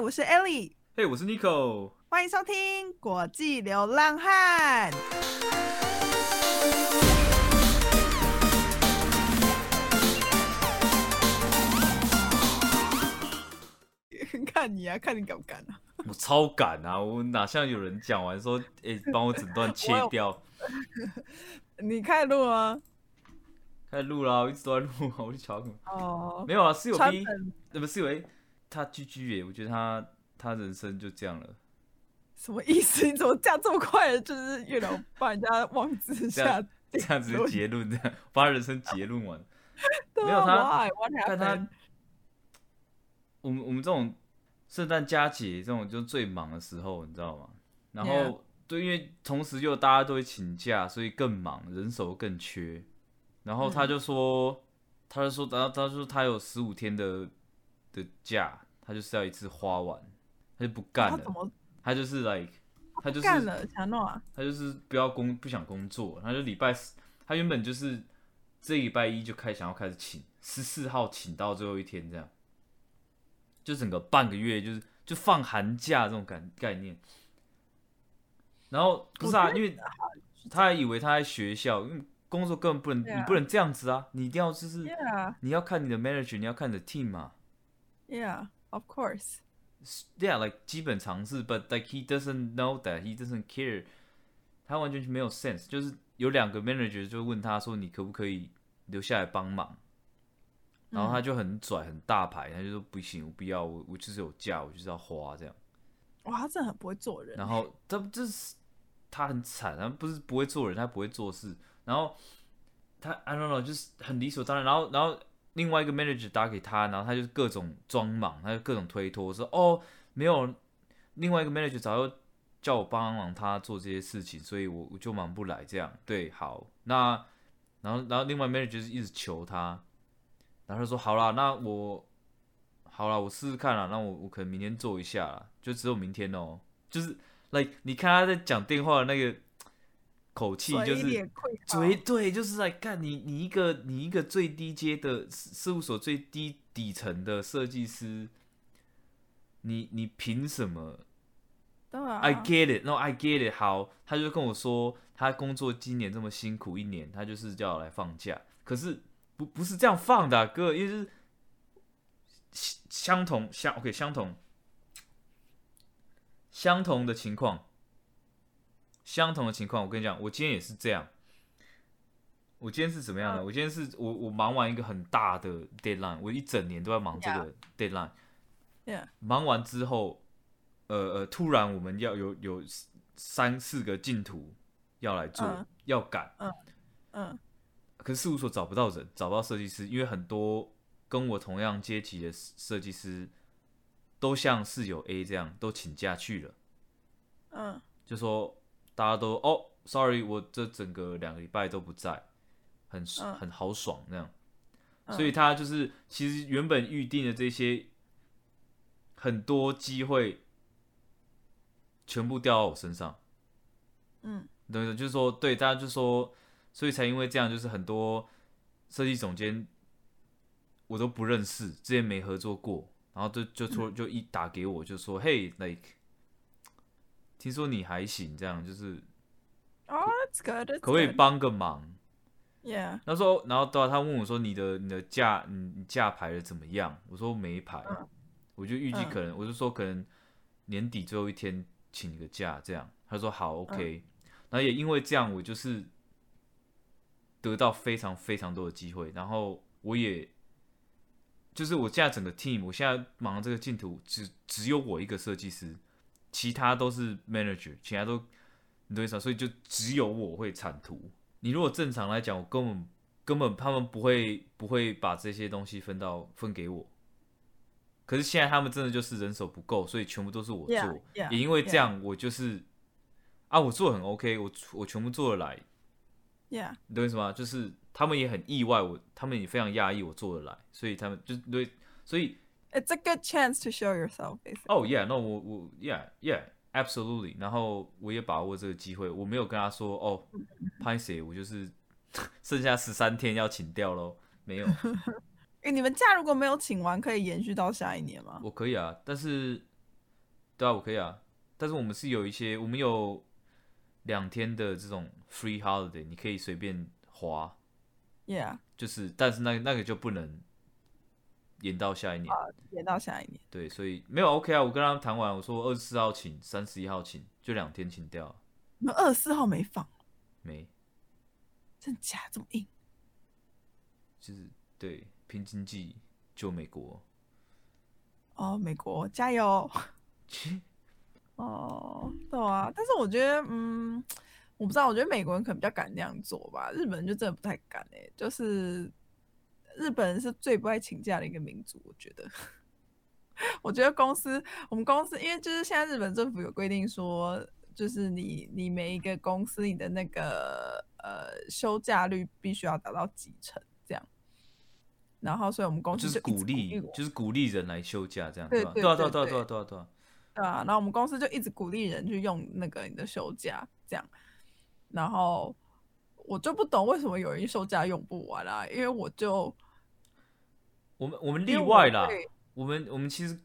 嗨，我是 Ellie，嘿，我是 Nico，欢迎收听国际流浪汉。看你啊，看你敢不敢啊！我超敢啊！我哪像有人讲完说，哎、帮我整段切掉，你开录吗？开始录啦，我一直都在录啊，我去瞧什么？哦，没有啊，室友川 B，粉呃，不是有 A，他居居耶，我觉得他他人生就这样了，什么意思？你怎么这样这么快，就是月亮把人家忘记下 这样？这样子的结论，这样把他人生结论完。没有？他，我们我们这种圣诞佳节这种就最忙的时候，你知道吗？然后对，因为同时又大家都会请假，所以更忙，人手更缺。然后他就说，他就说，然后他说他有十五天的的假，他就是要一次花完，他就不干了，他就是 like，他就是干了？想弄啊？他就是不要工不想工作，他就礼拜四，他原本就是这礼拜一就开想要开始请，十四号请到最后一天这样，就整个半个月就是就放寒假这种感概念。然后不是啊，因为他还以为他在学校，因为工作根本不能，啊你不能这样子啊，你一定要就是你要看你的 manager，你要看你的 team 嘛。Yeah, of course. Yeah, like 基本常识，but like he doesn't know that, he doesn't care，他完全没有 sense。就是有两个 manager 就问他说，你可不可以留下来帮忙？然后他就很拽，很大牌，他就说不行，我不要，我我就是有假，我就是要花这样。哇，他真的很不会做人。然后他就是他很惨，他不是不会做人，他不会做事。然后他 I don't know，就是很理所当然。然后然后另外一个 manager 打给他，然后他就各种装忙，他就各种推脱，说哦没有，另外一个 manager 早就叫我帮忙他做这些事情，所以我我就忙不来。这样对，好，那然后然后另外 manager 就是一直求他，然后他说好啦，那我。好啦，我试试看啦。那我我可能明天做一下啦，就只有明天哦、就是 like 你看他在讲电话的那个口气，就是嘴对，就是在干你你一个你一个最低阶的事事务所最低底层的设计师，你你凭什么对啊？I get it, no, I get it。好，他就跟我说，他工作今年这么辛苦一年，他就是叫我来放假。可是不不是这样放的、啊，哥，因为是相相同相 OK 相同相同的情况，相同的情况，我跟你讲，我今天也是这样。我今天是怎么样的？嗯。我今天是我我忙完一个很大的 deadline，我一整年都在忙这个 deadline。Yeah 忙完之后，呃呃，突然我们要有有三四个进图要来做，嗯。要赶，嗯可是事务所找不到人，找不到设计师，因为很多跟我同样阶级的设计师都像室友 A 这样都请假去了，嗯。就说大家都哦，sorry，我这整个两个礼拜都不在，很嗯。很豪爽那样，嗯。所以他就是其实原本预定的这些很多机会全部掉到我身上。嗯。等等，就是说，对，大家就说，所以才因为这样，就是很多设计总监我都不认识，之前没合作过，然后就就说就一打给我，就说，嘿，like，听说你还行，这样就是哦、oh,，That's good. That's 可不可以 good. 帮个忙？Yeah. 他说，然后对啊，他问我说你的你的假你你假排的怎么样？我说没排，嗯我就预计嗯可能，我就说可能年底最后一天请个假这样。他说好，OK，、然后也因为这样，我就是得到非常非常多的机会，然后我也就是我现在整个 team，我现在忙这个镜头只只有我一个设计师，其他都是 manager，其他都你懂意思吗？所以就只有我会产图。你如果正常来讲，我根本根本他们不会不会把这些东西分到分给我。可是现在他们真的就是人手不够，所以全部都是我做。Yeah, yeah, 也因为这样，我就是啊，我做得很 OK，我我全部做得来，Yeah. 你懂意思吗？就是他们也很意外，我他们也非常讶异我做得来，所以他们就对，所以 It's a good chance to show yourself, basically. 哦、yeah，no，我我 yeah yeah absolutely，然后我也把握这个机会，我没有跟他说哦，拍谁，我就是剩下十三天要请掉喽，没有，哎，你们假如果没有请完，可以延续到下一年吗？我可以啊，但是对啊，我可以啊，但是我们是有一些，我们有两天的这种 free holiday，你可以随便花，，Yeah，就是但是那那个就不能延到下一年。延到下一年。对，所以没有 OK 啊，我跟他们谈完，我说二十四号请，三十一号请，就两天请掉，你们二十四号没放，没，真假这么硬？就是对拼经济救美国。哦，美国加油！哦，对啊，但是我觉得，嗯，我不知道，我觉得美国人可能比较敢那样做吧，日本人就真的不太敢哎、就是日本人是最不爱请假的一个民族，我觉得。我觉得公司，我们公司，因为就是现在日本政府有规定说，就是你你每一个公司你的那个呃休假率必须要达到几成这样，然后所以我们公司就是鼓励，就是鼓励人来休假，这样吧？对对对啊，对啊，对对啊，对啊，对啊，对啊。对啊，然后我们公司就一直鼓励人去用那个你的休假这样，然后我就不懂为什么有人休假用不完啊，因为我就我们我们例外啦，我们我们其实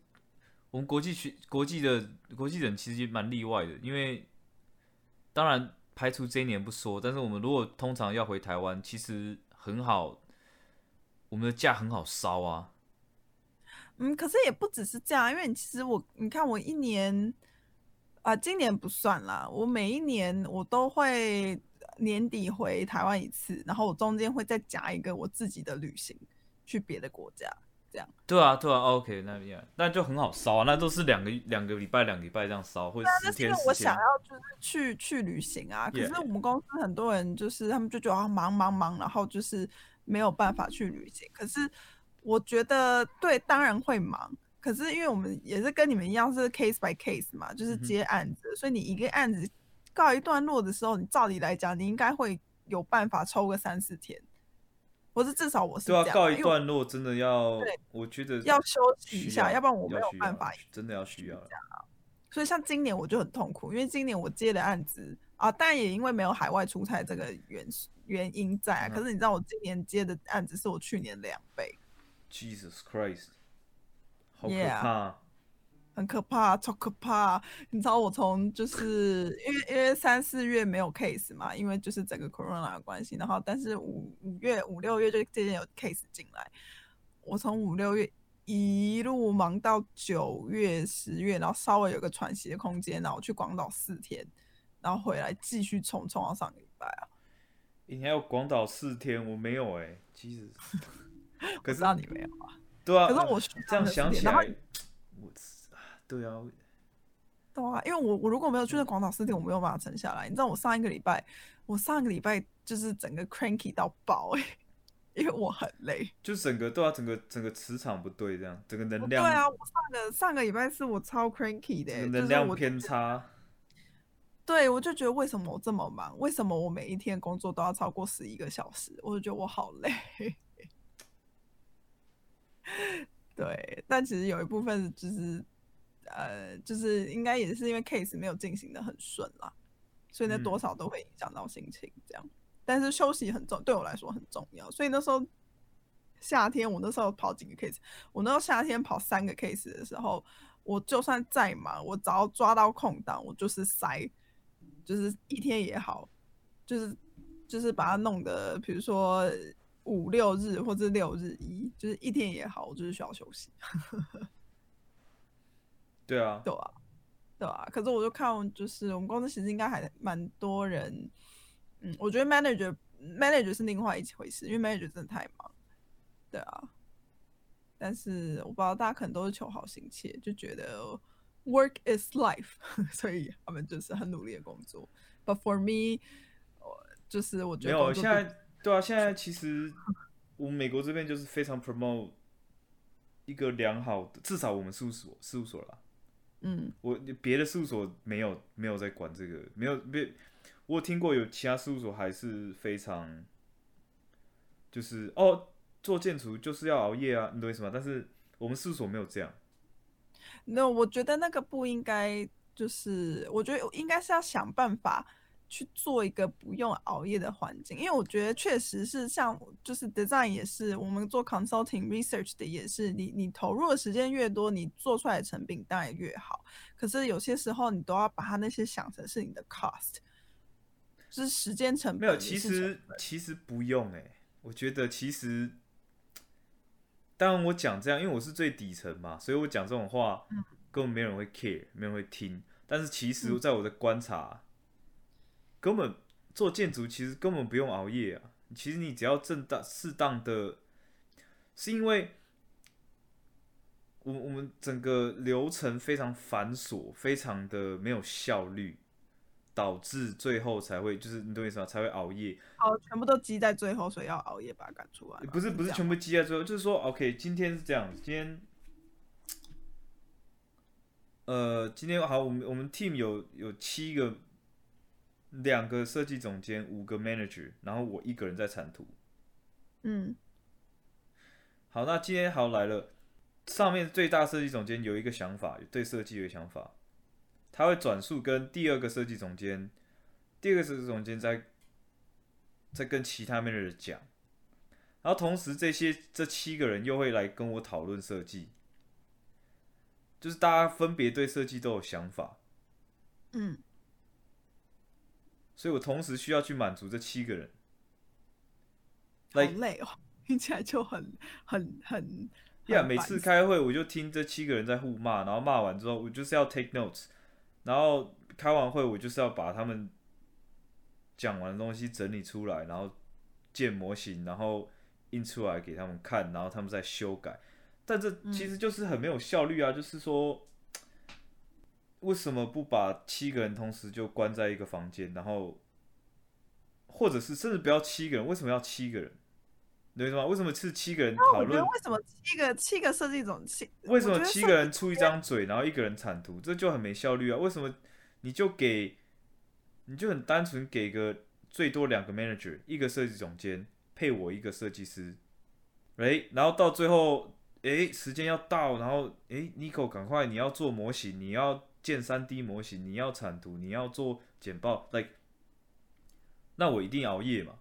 我们国际学国际的国际人其实也蛮例外的，因为当然排除这一年不说，但是我们如果通常要回台湾，其实很好，我们的假很好烧啊。嗯，可是也不只是这样，因为你其实我你看我一年啊、今年不算啦，我每一年我都会年底回台湾一次，然后我中间会再加一个我自己的旅行去别的国家，这样。对啊，对啊，OK，那边那就很好烧啊，那都是两个两个礼拜两个礼拜这样烧，或者十那是我想。要就是去去旅行啊，可是我们公司很多人就是他们就觉得啊忙忙忙，然后就是没有办法去旅行。可是我觉得对，当然会忙，可是因为我们也是跟你们一样是 case by case 嘛，就是接案子，所以你一个案子告一段落的时候，你照理来讲，你应该会有办法抽个三四天，或是至少我是对啊，告一段落真的要，我觉得要休息一下，要不然我没有办法真的要需要了。所以像今年我就很痛苦，因为今年我接的案子啊，但也因为没有海外出差这个原原因在啊、嗯可是你知道我今年接的案子是我去年两倍，Jesus Christ，好可 Yeah 怕！很可怕，超可怕。你知道我从就是因为因为三四月没有 case 嘛，因为就是整个 corona 的关系，然后但是五五月五六月就渐渐有 case 进来，我从五六月一路忙到九月十月，然后稍微有个喘息的空间，然后我去广岛四天，然后回来继续冲冲到上个礼拜啊。你还有广岛四天，我没有哎、其实，可是我知道你没有啊，对啊，可是我这样想起来，对啊，对啊，因为我我如果没有去那广岛四天，我没有办法撑下来。你知道我上一个礼拜，我上一个礼拜就是整个 cranky 到爆哎、因为我很累。就整个对啊，整个整个磁场不对，这样整个能量对，啊，我上个上个礼拜是我超 cranky 的、欸，能量偏差。对我就觉得为什么我这么忙？为什么我每一天工作都要超过十一个小时？我就觉得我好累。对，但其实有一部分就是呃，就是应该也是因为 case 没有进行的很顺啦，所以那嗯多少都会影响到心情这样。但是休息很重，对我来说很重要，所以那时候夏天我那时候跑几个 case，我那时候夏天跑三个 case 的时候，我就算再忙，我只要抓到空档，我就是塞，就是一天也好，就是就是把它弄得，比如说五六日或者六日一，就是一天也好，我就是需要休息，对啊，对啊，对啊。可是我就看，就是我们公司其实应该还蛮多人，嗯，我觉得 manager manager 是另外一回事，因为 manager 真的太忙，对啊。但是我不知道大家可能都是求好心切，就觉得 work is life，所以他们就是很努力的工作。But for me，我就是我觉得没有，现在对啊，现在其实我们美国这边就是非常 promote 一个良好的，至少我们事务所事务所啦，嗯我别的事务所没有没有在管这个，没有别，我有听过有其他事务所还是非常，就是哦，做建筑就是要熬夜啊，你懂我意思吗？但是我们事务所没有这样，那我觉得那个不应该，就是我觉得应该是要想办法去做一个不用熬夜的环境，因为我觉得确实是像就是 design 也是，我们做 consulting research 的也是，你你投入的时间越多，你做出来的成品当然越好。可是有些时候你都要把它那些想成是你的 cost，就是时间成本。没有，其实其实不用哎，我觉得其实，当然我讲这样，因为我是最底层嘛，所以我讲这种话，根本没人会 care，没人会听。但是其实在我的观察。根本做建筑其实根本不用熬夜啊！其实你只要正当适当的，是因为我我们整个流程非常繁琐，非常的没有效率，导致最后才会就是你懂意思吗？才会熬夜。哦，全部都积在最后，所以要熬夜把它赶出来。不是不是全部积在最后，就是说，OK，今天是这样，今天，呃，今天好，我们我们 team 有有七个。两个设计总监，五个 manager，然后我一个人在产图。嗯，好，那今天好来了，上面最大设计总监有一个想法，对设计有想法，他会转述跟第二个设计总监，第二个设计总监在在跟其他 manager 讲，然后同时这些这七个人又会来跟我讨论设计，就是大家分别对设计都有想法。嗯。所以我同时需要去满足这七个人，好累哦，听起来就很很很。呀，每次开会我就听这七个人在互骂，然后骂完之后我就是要 take notes，然后开完会我就是要把他们讲完的东西整理出来，然后建模型，然后印出来给他们看，然后他们再修改。但这其实就是很没有效率啊，就是说。为什么不把七个人同时就关在一个房间，然后，或者是甚至不要七个人？为什么要七个人？懂意思吗？为什么是七个人讨论？为什么七个七个设计总七？为什么七个人出一张嘴，然后一个人产图？这就很没效率啊！为什么你就给，你就很单纯给个最多两个 manager，一个设计总监配我一个设计师，哎，然后到最后，诶，时间要到，然后诶，Nico 赶快你要做模型，你要。建三 D 模型，你要产图，你要做简报，like，那我一定熬夜嘛？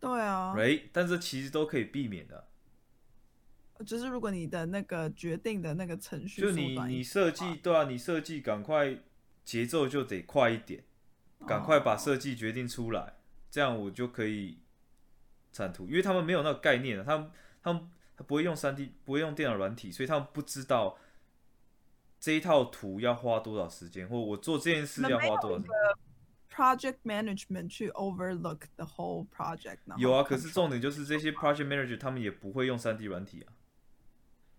对啊，right？但是其实都可以避免的。就是如果你的那个决定的那个程序，就你你设计对啊，你设计赶快节奏就得快一点，赶快把设计决定出来，这样我就可以产图，因为他们没有那个概念他们他们他不会用三 D，不会用电脑软体，所以他们不知道。这一套图要花多少时间，或我做这件事要花多少？Project management 去 overlook the whole project 有啊，可是重点就是这些 project manager 他们也不会用三 D 软体啊。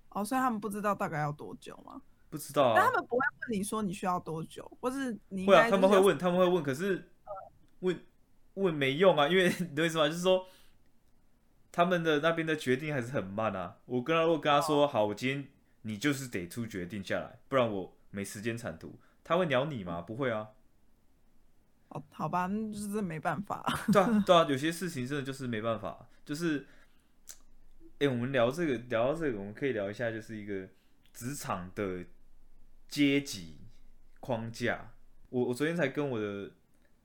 哦，所以他们不知道大概要多久吗？不知道啊。但他们不会问你说你需要多久，或是你会啊？他们会问，他们会问，可是问问没用啊，因为 你懂意思吗？就是说他们的那边的决定还是很慢啊。我跟他如果跟他说好，我今天。你就是得出决定下来，不然我没时间产图。他会鸟你吗？不会啊。哦，好吧，那就是没办法。对啊，对啊，有些事情真的就是没办法。就是，哎，我们聊这个，聊到这个，我们可以聊一下，就是一个职场的阶级框架。我我昨天才跟我的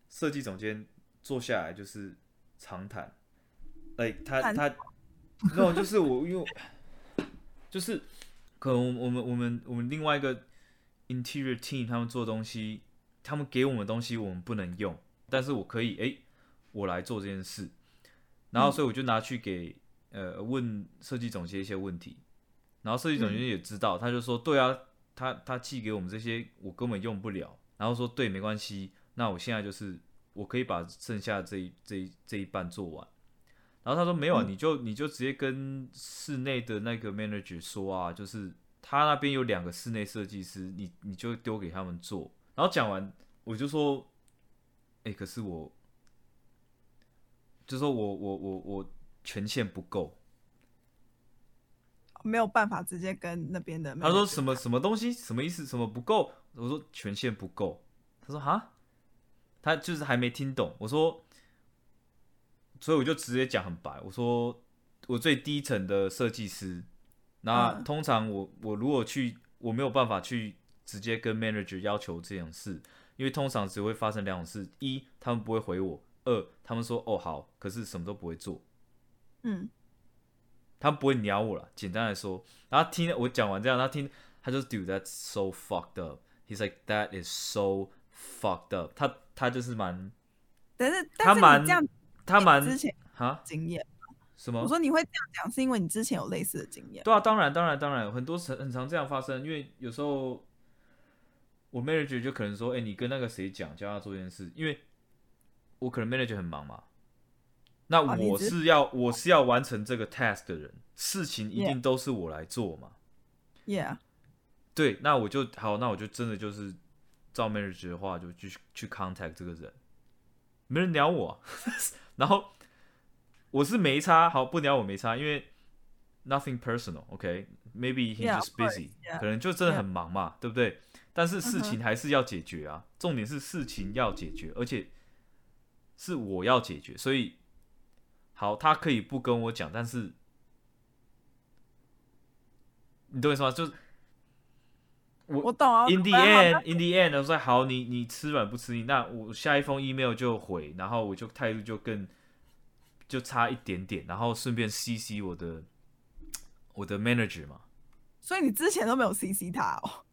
设计总监坐下来，就是长谈。哎，他他，那就是我因为就是。可能我们我们我们另外一个 interior team 他们做东西，他们给我们的东西我们不能用，但是我可以哎，我来做这件事，然后所以我就拿去给呃问设计总监一些问题，然后设计总监也知道，他就说对啊，他他寄给我们这些我根本用不了，然后说对没关系，那我现在就是我可以把剩下这一这一这一半做完。然后他说没有啊，你就你就直接跟室内的那个 manager 说啊，就是他那边有两个室内设计师，你你就丢给他们做。然后讲完，我就说，哎，可是我，就说我我我我权限不够，没有办法直接跟那边的。他说什么什么东西，什么意思？什么不够？我说权限不够。他说哈，他就是还没听懂。我说。所以我就直接讲很白，我说我最低层的设计师，那通常我我如果去我没有办法去直接跟 manager 要求这种事，因为通常只会发生两种事：一，他们不会回我；二，他们说哦好，可是什么都不会做。嗯，他们不会鸟我了。简单来说，然后听我讲完这样，他听他就 dude that's so fucked up。He's like that is so fucked up。他他就是蛮但是他蛮这样他蛮之前哈？经验，什么？我？说你会这样讲，是因为你之前有类似的经验。对啊，当然，当然，当然，很多很很常这样发生，因为有时候我 manager 就可能说，哎、你跟那个谁讲，叫他做这件事，因为我可能 manager 很忙嘛，那我是要我是要完成这个 task 的人，事情一定都是我来做嘛。Yeah，对，那我就好，那我就真的就是照 manager 的话，就去去 contact 这个人，没人鸟我啊、然后我是没差，好不聊我没差，因为 nothing personal，OK，maybe、he Yeah, just busy，、yeah. 可能就真的.很忙嘛对不对？但是事嗯情还是要解决啊，重点是事情要解决，而且是我要解决，所以好，他可以不跟我讲，但是你懂我意思吗？就是我我懂啊。In the end, in the end，我说好，你你吃软不吃硬，那我下一封 email 就回，然后我就态度就更就差一点点，然后顺便 CC 我的我的 manager 嘛。所以你之前都没有 CC 他哦。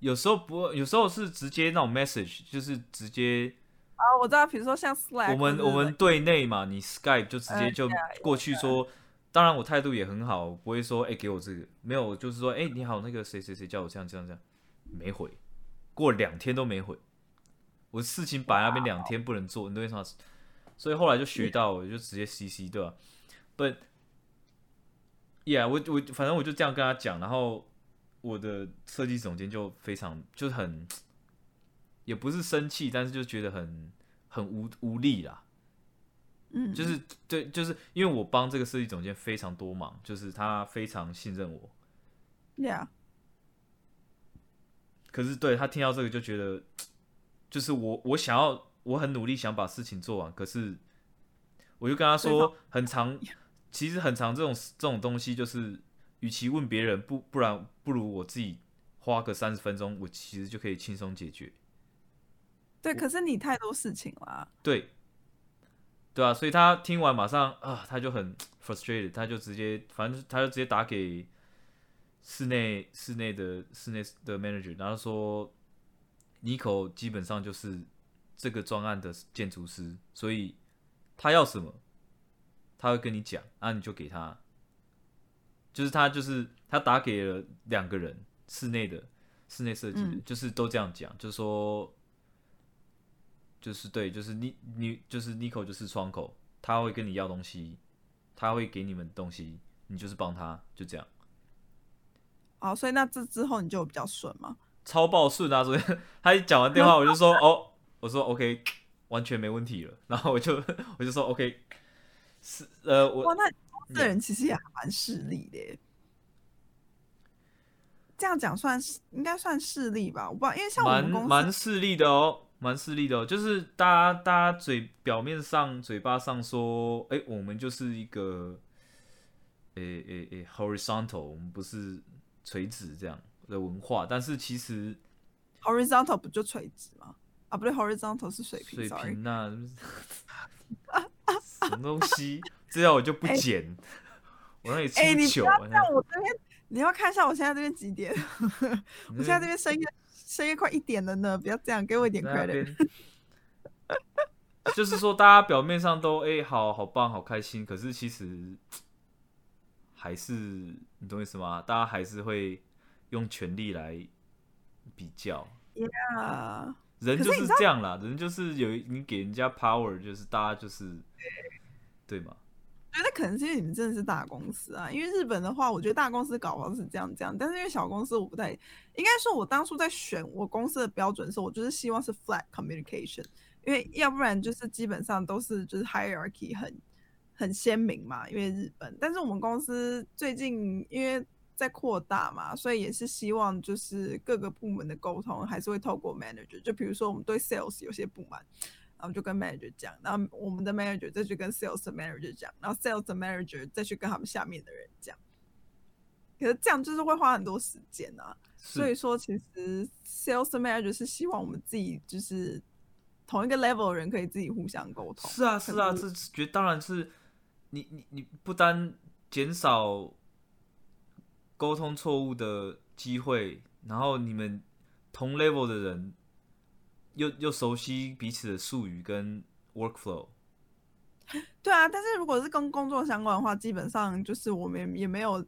有时候不，有时候是直接那种 message，就是直接啊，我知道，比如说像 Slack，我们我们队内嘛，你 Skype 就直接嗯就过去说。当然，我态度也很好，不会说哎、给我这个，没有，就是说哎、你好，那个谁谁谁叫我这样这样这样，没回，过两天都没回，我事情摆那边两天不能做，你懂我意思吗？所以后来就学到，我就直接 CC 对吧？But yeah，我我反正我就这样跟他讲，然后我的设计总监就非常就是很，也不是生气，但是就觉得很很无无力啦。嗯，就是对，就是因为我帮这个设计总监非常多忙，就是他非常信任我。Yeah，可是对他听到这个就觉得，就是我我想要我很努力想把事情做完，可是我就跟他说，很长，其实很长这种这种东西，就是与其问别人，不不然不如我自己花个三十分钟，我其实就可以轻松解决。对，可是你太多事情了。对，对啊，所以他听完马上啊，他就很 frustrated，他就直接，反正他就直接打给室内室内的室内的 manager，然后说，Nico 基本上就是这个专案的建筑师，所以他要什么，他会跟你讲，啊，你就给他，就是他就是他打给了两个人，室内的室内设计就是都这样讲，就是说。就是对，就是你你就是 Nico 就是窗口，他会跟你要东西，他会给你们东西，你就是帮他，就这样，哦，所以那这之后你就比较顺吗？超爆顺啊！昨天 他一讲完电话，我就说哦，我说 OK，完全没问题了，然后我就 我就说 OK，是呃我哇，我那这人其实也还蛮势利的耶。这样讲算是应该算势利吧？我不知道，因为像我们公司蛮势利的哦，蛮势利的哦，就是大家大家嘴表面上嘴巴上说，哎、我们就是一个，诶诶诶 horizontal，我们不是垂直这样的文化，但是其实 horizontal 不就垂直吗？啊，不对，horizontal 是水平水。平那、什么东西，这样我就不哎剪，我让你出哎、你不，要这样，我这边你要看一下我现在这边几点？我现在这边深夜深夜快一点了呢，不要这样，给我一点在那 credit。就是说大家表面上都哎、好好棒好开心，可是其实还是你懂意思吗？大家还是会用权力来比较，啊，人就是这样啦，人就是有你给人家 power，就是大家就是对嘛？我觉得可能是因为你们真的是大公司啊，因为日本的话，我觉得大公司搞不好是这样这样，但是因为小公司我不太，应该说我当初在选我公司的标准的时候，我就是希望是 flat communication，因为要不然就是基本上都是就是 hierarchy 很很鲜明嘛，因为日本，但是我们公司最近因为在扩大嘛，所以也是希望就是各个部门的沟通还是会透过 manager，就比如说我们对 sales 有些不满。然后就跟 manager 讲，然后我们的 manager 再去跟 sales 的 manager 讲，然后 sales 的 manager 再去跟他们下面的人讲。可是这样就是会花很多时间啊，所以说其实 sales manager 是希望我们自己就是同一个 level 的人可以自己互相沟通。是啊，是啊，可这觉当然是你你你不单减少沟通错误的机会，然后你们同 level 的人又又熟悉彼此的术语跟 workflow。对啊，但是如果是跟工作相关的话，基本上就是我们也没有，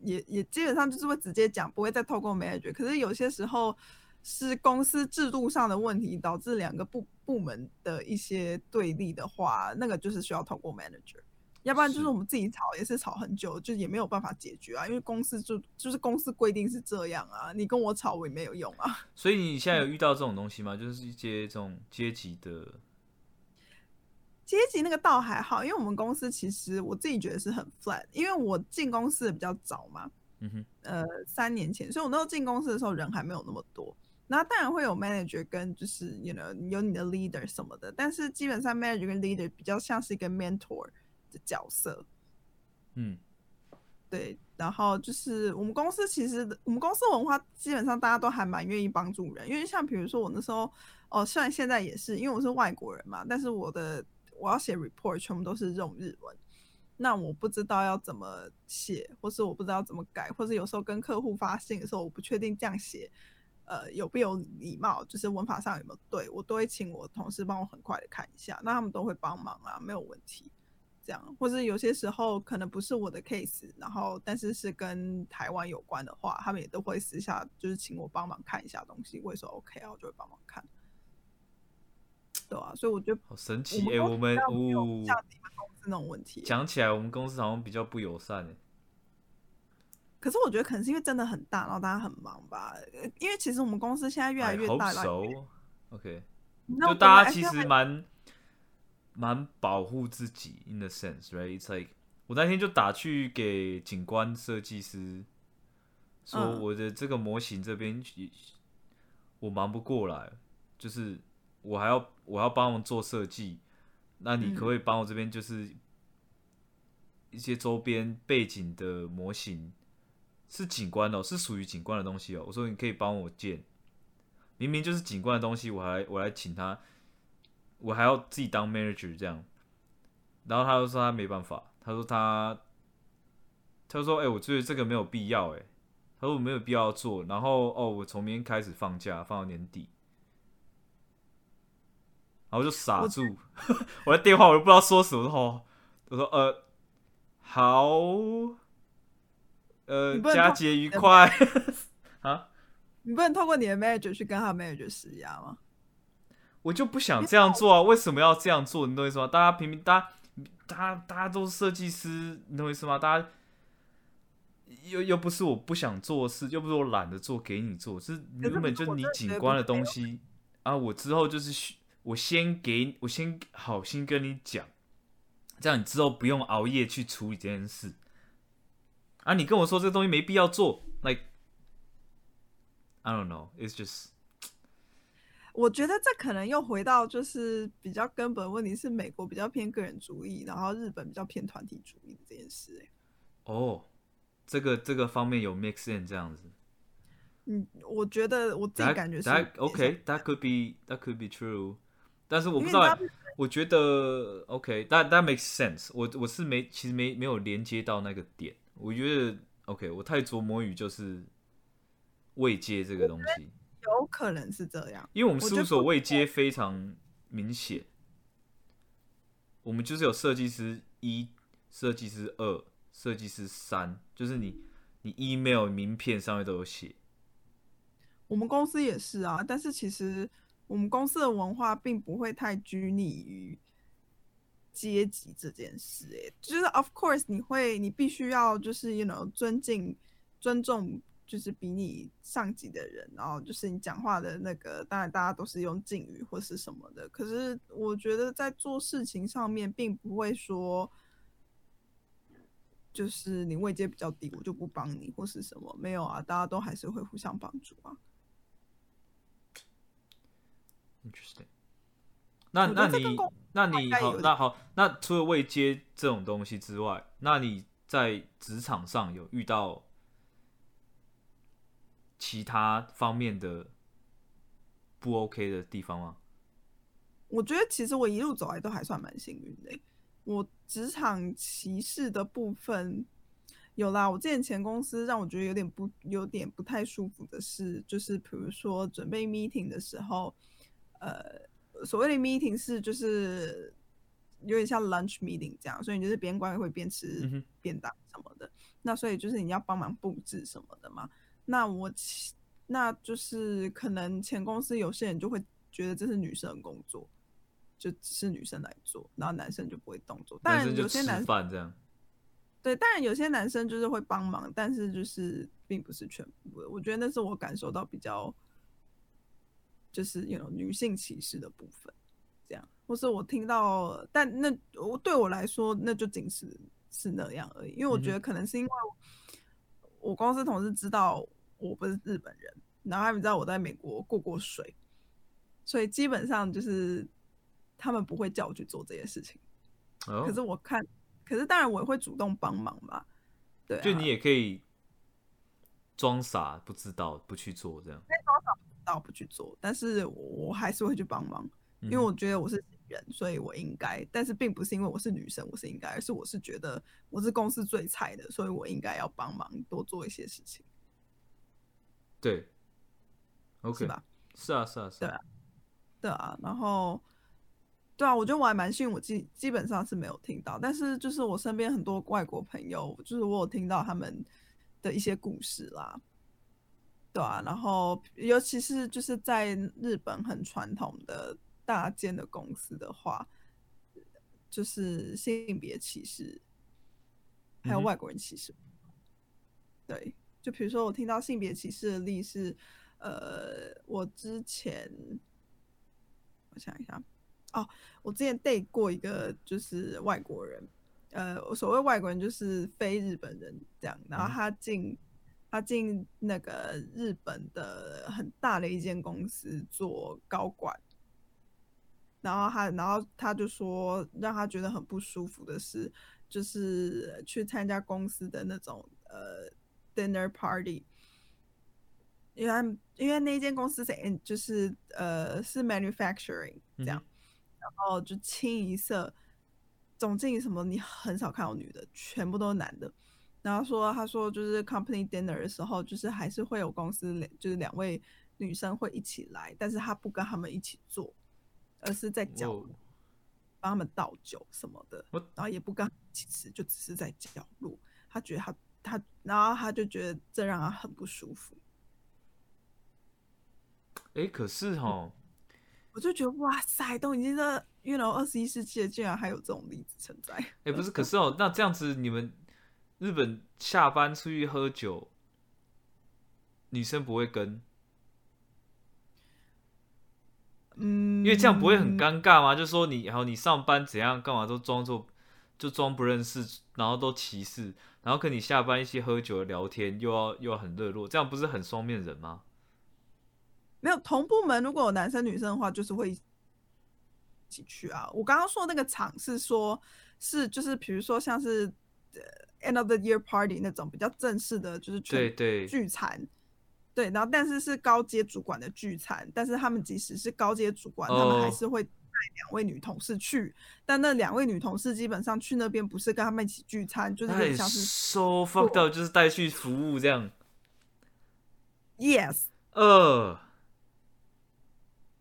也也基本上就是会直接讲，不会再透过 manager。可是有些时候是公司制度上的问题，导致两个部部门的一些对立的话，那个就是需要透过 manager。要不然就是是我们自己吵，也是吵很久，就也没有办法解决啊。因为公司就就是公司规定是这样啊，你跟我吵我也没有用啊。所以你现在有遇到这种东西吗？就是一些这种阶级的，阶级那个倒还好，因为我们公司其实我自己觉得是很 flat，因为我进公司的比较早嘛，嗯哼，呃，三年前，所以我那时候进公司的时候人还没有那么多。然后当然会有 manager 跟就是 you know 有你的 leader 什么的，但是基本上 manager 跟 leader 比较像是一个 mentor 的角色，嗯，对。然后就是我们公司其实我们公司文化基本上大家都还蛮愿意帮助人，因为像比如说我那时候哦，虽然现在也是因为我是外国人嘛，但是我的我要写 report 全部都是用日文。那我不知道要怎么写，或是我不知道怎么改，或是有时候跟客户发信的时候，我不确定这样写，呃，有不有礼貌，就是文法上有没有对，我都会请我同事帮我很快的看一下，那他们都会帮忙啊，没有问题。这样，或是有些时候可能不是我的 case，然后但是是跟台湾有关的话，他们也都会私下就是请我帮忙看一下东西，我也说 OK 啊，我就会帮忙看。对啊，所以我觉得好神奇哎、我我们哦，像你们公司那种问题。讲起来我们公司好像比较不友善哎、可是我觉得可能是因为真的很大，然后大家很忙吧。呃因为其实我们公司现在越来哎越大 OK，就大家其实蛮蛮保护自己，in the sense，right？It's like 我那天就打去给景观设计师，说嗯我的这个模型这边我忙不过来，就是我还要我要帮忙做设计，那你嗯可不可以帮我这边就是一些周边背景的模型是景观哦、是属于景观的东西哦。我说你可以帮我建，明明就是景观的东西，我还我来请他，我还要自己当 manager 这样，然后他就说他没办法，他说他，他就说哎、我觉得这个没有必要哎、他说我没有必要做，然后哦，我从明天开始放假，放到年底，然后就傻住，我的电话我都不知道说什么，哦，我说呃好，呃佳节愉快。啊。你不能透过你的 manager 去跟他 manager 施压吗？我就不想这样做啊！为什么要这样做？你懂我意思吗？大家平平，大家大家大家都是设计师，你懂我意思吗？大家又又不是我不想做的事，又不是我懒得做给你做，是可是原本就是你景观的东西啊！我之后就是我先给我先好心跟你讲，这样你之后不用熬夜去处理这件事啊！你跟我说这个东西没必要做，like I don't know, it's just 我觉得这可能又回到就是比较根本的问题是美国比较偏个人主义，然后日本比较偏团体主义的这件事、欸。哦，这个这个方面有 mix in 这样子。嗯，我觉得我自己 That 感觉是 that OK, that could be that could be true，但是我不知道我觉得 OK，that that makes sense 我。我是没其实没没有连接到那个点，我觉得 OK，我太琢磨于就是未接这个东西，有可能是这样。因为我们事务所未接非常明显，我们就是有设计师一、设计师二、设计师三，就是你你 email 名片上面都有写。我们公司也是啊，但是其实我们公司的文化并不会太拘泥于阶级这件事、欸。就是 of course 你会，你必须要就是 you know 尊敬、尊重，就是比你上级的人，然后就是你讲话的那个，当然大家都是用敬语或是什么的。可是我觉得在做事情上面，并不会说。就是你位阶比较低，我就不帮你，或是什么？没有啊，大家都还是会互相帮助啊。Interesting 那。那你那你好，那好，那除了位阶这种东西之外，那你在职场上有遇到其他方面的不 OK 的地方吗？我觉得其实我一路走来都还算蛮幸运的欸。我职场歧视的部分有啦，我之前前公司让我觉得有点不有点不太舒服的是，就是比如说准备 meeting 的时候，呃，所谓的 meeting 是就是有点像 lunch meeting 这样，所以你就是边关会边嗯吃哼便当什么的。那所以就是你要帮忙布置什么的嘛。那我那就是可能前公司有些人就会觉得这是女生的工作，就只是女生来做，然后男生就不会动作。当然有些男生这样。对，当然有些男生就是会帮忙，但是就是并不是全部的。我觉得那是我感受到比较就是有女性歧视的部分，这样，或是我听到，但那我对我来说，那就仅是是那样而已。因为我觉得可能是因为我公司同事知道我不是日本人，然后他们知道我在美国过过水，所以基本上就是他们不会叫我去做这些事情。哦可是我看，可是当然我也会主动帮忙吧。对、啊，就你也可以装傻不知道不去做这样。装傻不知道不去做，但是我还是会去帮忙，因为我觉得我是人，所以我应该。但是并不是因为我是女生，我是应该，而是我是觉得我是公司最菜的，所以我应该要帮忙多做一些事情，对，OK，是吧？是啊，是啊，是对啊。对啊，然后对啊，我觉得我还蛮幸运，我基基本上是没有听到，但是就是我身边很多外国朋友，就是我有听到他们的一些故事啦，对啊，然后尤其是就是在日本很传统的大间的公司的话，就是性别歧视，还有外国人歧视，对，就比如说我听到性别歧视的例是，呃，我之前我想一下，哦，我之前 date 过一个就是外国人，呃，所谓外国人就是非日本人这样，然后嗯他进他进那个日本的很大的一间公司做高管。然后他，然后他就说，让他觉得很不舒服的是，就是去参加公司的那种呃 dinner party，因为因为那间公司是就是呃是 manufacturing 这样，然后就清一色总经理什么你很少看到女的，全部都是男的。然后说他说就是 company dinner 的时候，就是还是会有公司两就是两位女生会一起来，但是他不跟他们一起做，而是在角哦落帮他们倒酒什么的，我然后也不跟他们一起吃，就只是在角落。他觉得他他，然后他就觉得这让他很不舒服。哎，可是哈，我就觉得哇塞，都已经在 you know 二十一世纪了，竟然还有这种例子存在。哎，不是，可 是哦，那这样子你们日本下班出去喝酒，女生不会跟，嗯，因为这样不会很尴尬吗？就说你，然后你上班怎样，干嘛都装作就装不认识，然后都歧视，然后跟你下班一起喝酒聊天，又要又要很热络，这样不是很双面人吗？没有同部门，如果有男生女生的话，就是会一起去啊。我刚刚说的那个场是说，是就是比如说像是呃 end of the year party 那种比较正式的，就是全对对，聚餐。对，然后但是是高阶主管的聚餐，但是他们即使是高阶主管，他们还哦是会带两位女同事去，但那两位女同事基本上去那边不是跟他们一起聚餐，就是有那也点像是 so fucked up，就是带去服务这样，yes 呃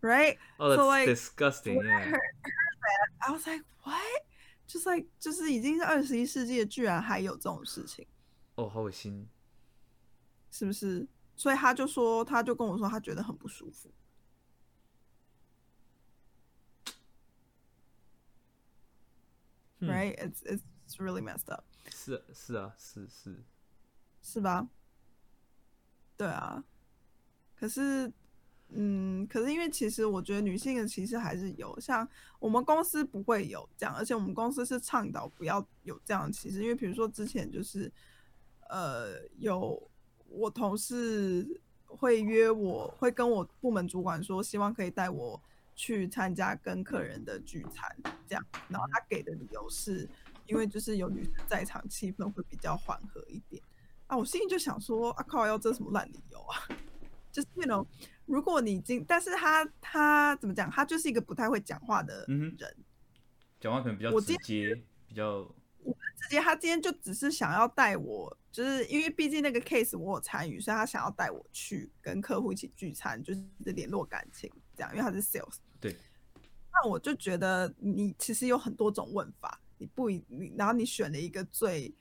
，right 哦、So, that's like, I yeah. heard, I was like, what? Just like，就是已经是二十一世纪了，居然还有这种事情，哦，好恶心。是不是？所以他就说，他就跟我说，他觉得很不舒服。嗯 Right? It's it's really messed up. 是啊是啊是是，是吧？对啊，可是，嗯，可是因为其实我觉得女性的歧视还是有，像我们公司不会有这样，而且我们公司是倡导不要有这样的歧视，因为比如说之前就是，呃，有我同事会约我，会跟我部门主管说，希望可以带我去参加跟客人的聚餐，这样，然后他给的理由是因为就是有女生在场，气氛会比较缓和一点。啊，我心里就想说，啊靠，要这什么烂理由啊？就是 you know，如果你今，但是他他怎么讲？他就是一个不太会讲话的人，讲话可能比较直接，比较直接他今天就只是想要带我，就是因为毕竟那个 case 我有参与，所以他想要带我去跟客户一起聚餐，就是联络感情这样，因为他是 sales。对。那我就觉得你其实有很多种问法，你不一你，然后你选了一个最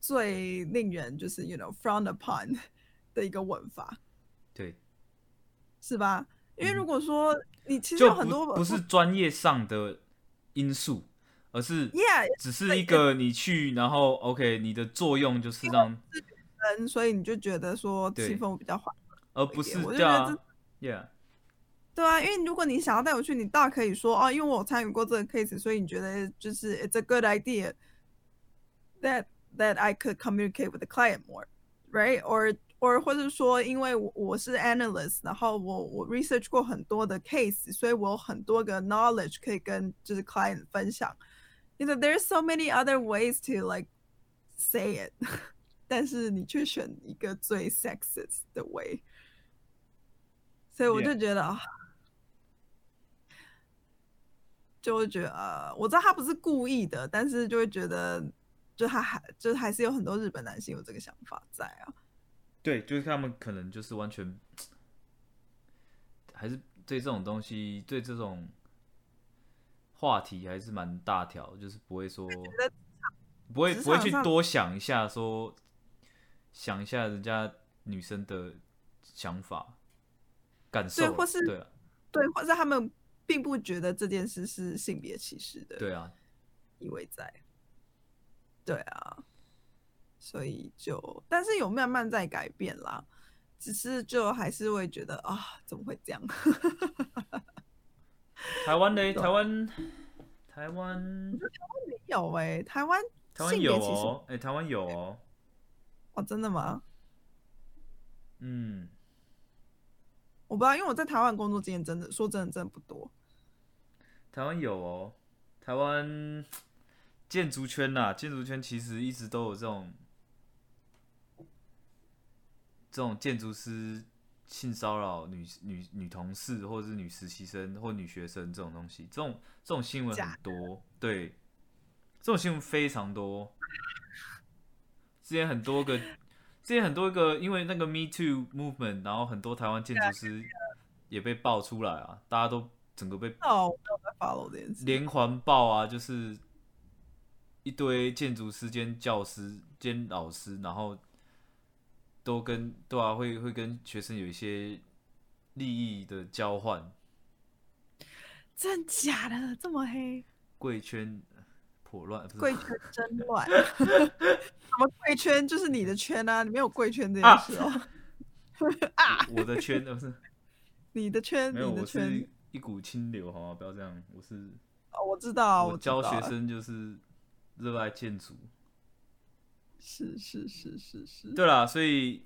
最令人就是 you know frown upon 的一个问法，对，是吧？因为嗯如果说你其实有很多不不是专业上的因素，而是 yeah 只是一个你去，然后 OK，你的作用就是让，人，所以你就觉得说气氛会比较缓。而不是我就对啊觉，Yeah，对啊，因为如果你想要带我去，你大可以说哦，因为我参与过这个 case，所以你觉得就是 it's a good idea that that I could communicate with the client more, right? Or or 或者说，因为我我是 analyst，然后我我 research 过很多的 case，所以我有很多个 knowledge 可以跟就是 client 分享。You know, there's so many other ways to like say it，但是你却选一个最 sexist 的 way。所以我就.觉得啊就会觉得呃，我知道他不是故意的，但是就会觉得，就他还就是还是有很多日本男性有这个想法在啊。对，就是他们可能就是完全，还是对这种东西，对这种话题还是蛮大条，就是不会说，不会不会去多想一下说，想一下人家女生的想法、感受对，或是对啊，对，或是他们并不觉得这件事是性别歧视的对啊，意味在。对啊，所以就，但是有慢慢在改变啦，只是就还是会觉得啊，怎么会这样？台湾的台湾台湾，台湾，没有哎、台湾台湾有哦，哎、台湾有哦，哦，真的吗？嗯，我不知道，因为我在台湾工作经验真的说真的真的不多。台湾有哦，台湾 建筑圈呐、建筑圈其实一直都有这种这种建筑师性骚扰女女女同事或者是女实习生或女学生这种东西，这种这种新闻很多，对，这种新闻非常多。之前很多个，之前很多个，因为那个 Me Too movement，然后很多台湾建筑师也被爆出来啊，大家都整个被哦，我没有在 follow 这件事。连环爆啊，就是一堆建筑师兼教师兼老师，然后都跟对啊，会会跟学生有一些利益的交换，真假的这么黑？贵圈破乱，贵圈真乱。什么贵圈？就是你的圈啊，你没有贵圈这件事哦。我的圈不是你的圈，没有，你的我圈是。一股清流，好吗？不要这样，我是哦，我知道，我教道学生就是热爱建筑，是是是是是，对啦，所以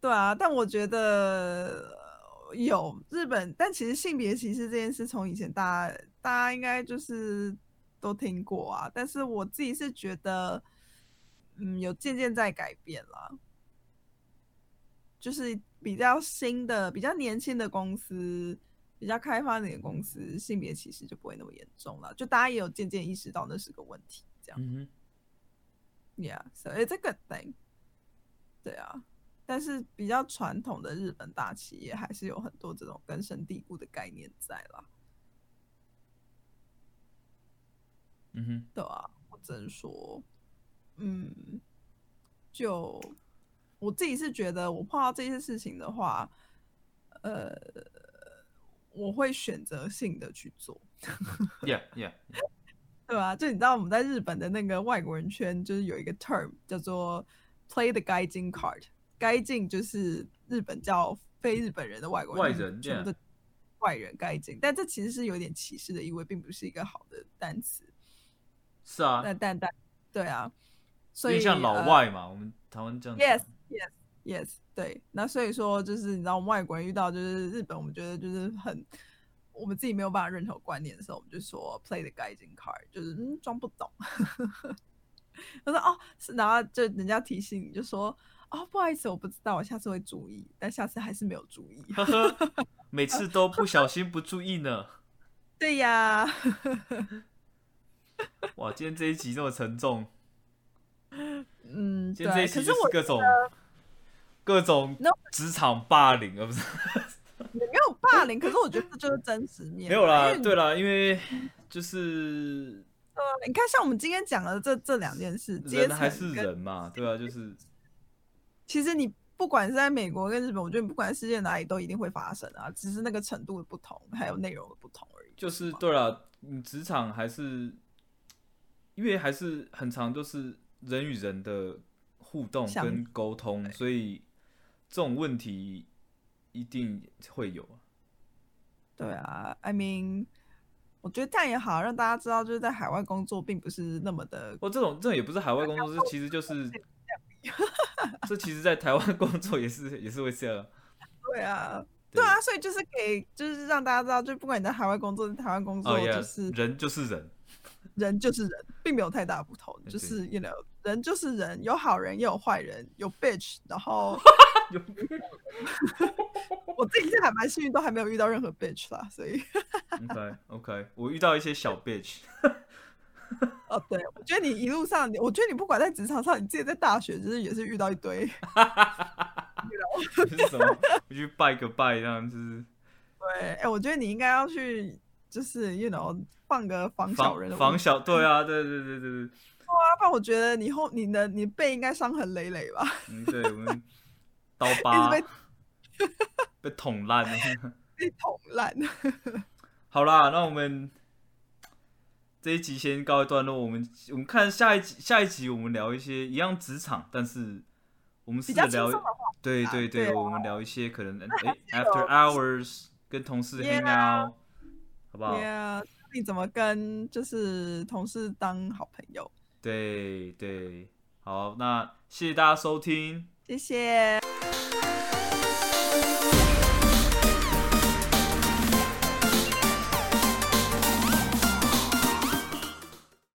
对啊。但我觉得呃有日本，但其实性别歧视这件事，从以前大家大家应该就是都听过啊。但是我自己是觉得，嗯，有渐渐在改变了。就是比较新的、比较年轻的公司，比较开发的公司，性别歧视就不会那么严重了。就大家也有渐渐意识到那是个问题，这样。Yeah，so it's a good thing。对啊，但是比较传统的日本大企业还是有很多这种根深蒂固的概念在啦。嗯哼，对啊，我只能说，嗯，就我自己是觉得，我碰到这些事情的话，呃，我会选择性的去做，，Yeah Yeah，对吧、就你知道我们在日本的那个外国人圈，就是有一个 term 叫做 “play the 该进 card”，该进就是日本叫非日本人的外国人，外人全部的外人该进，但这其实是有点歧视的意味，并不是一个好的单词。是啊，但但但，对啊，所以像老呃外嘛，我们台湾这样 Yes, yes, yes，对。那所以说，就是你知道，我们外国人遇到就是日本，我们觉得就是很，我们自己没有办法认同观念的时候，我们就说 play the guiding card，就是嗯装不懂。他说哦，是，然后就人家提醒你就说哦，不好意思，我不知道，我下次会注意，但下次还是没有注意。每次都不小心不注意呢。对呀，哇，今天这一集这么沉重，嗯，今天这一集，就是各种各种职场霸凌，而不是霸凌，可是我觉得这就是真实面。没有啦对啦，因为就是呃你看，像我们今天讲的这这两件事，人还是人嘛，对啊，就是其实你不管是在美国跟日本，我觉得你不管世界哪里都一定会发生啊，只是那个程度的不同，还有内容的不同而已。就是对啦，你职场还是因为还是很长，就是人与人的互动跟沟通，所以这种问题一定会有。对啊，I mean，我觉得这样也好，让大家知道，就是在海外工作并不是那么的哦，这种这种也不是海外工作，这其实就是，这其实在台湾工作也是也是会这样。对啊，对对。啊，所以就是给，就是让大家知道，就不管你在海外工作，在台湾工作，就是人就是人，人就是人，并没有太大不同，就是 you know，人就是人，有好人也有坏人，有 bitch，然后 有 我自己是还蛮幸运，都还没有遇到任何 bitch 啦，所以 OK OK，我遇到一些小 bitch，哦，对，我觉得你一路上，我觉得你不管在职场上，你自己在大学就是也是遇到一堆，就是什么，我去拜个拜，这样就是对，哎，我觉得你应该要去，就是 you know 放个防小人防防小，对啊，对对对对对，哇不然我觉得你后你的你背应该伤痕累累吧，嗯，对我们刀 疤被 被捅烂了。被捅烂。好啦，那我们这一集先告一段落。我们我们看下一集，下一集我们聊一些一样职场，但是我们试着聊对对对，我们聊一些可能哎，after hours 跟同事 hang out，好不好？Yeah，你怎么跟就是同事当好朋友？对对，好，那谢谢大家收听。谢谢。